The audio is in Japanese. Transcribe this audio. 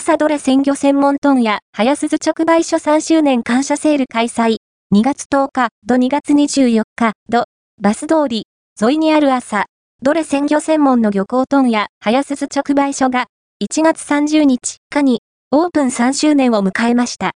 朝どれ鮮魚専門トンや早鈴直売所3周年感謝セール開催。2月10日、土2月24日、土、バス通り、沿いにある朝、どれ鮮魚専門の漁港トンや早鈴直売所が、1月30日、かに、オープン3周年を迎えました。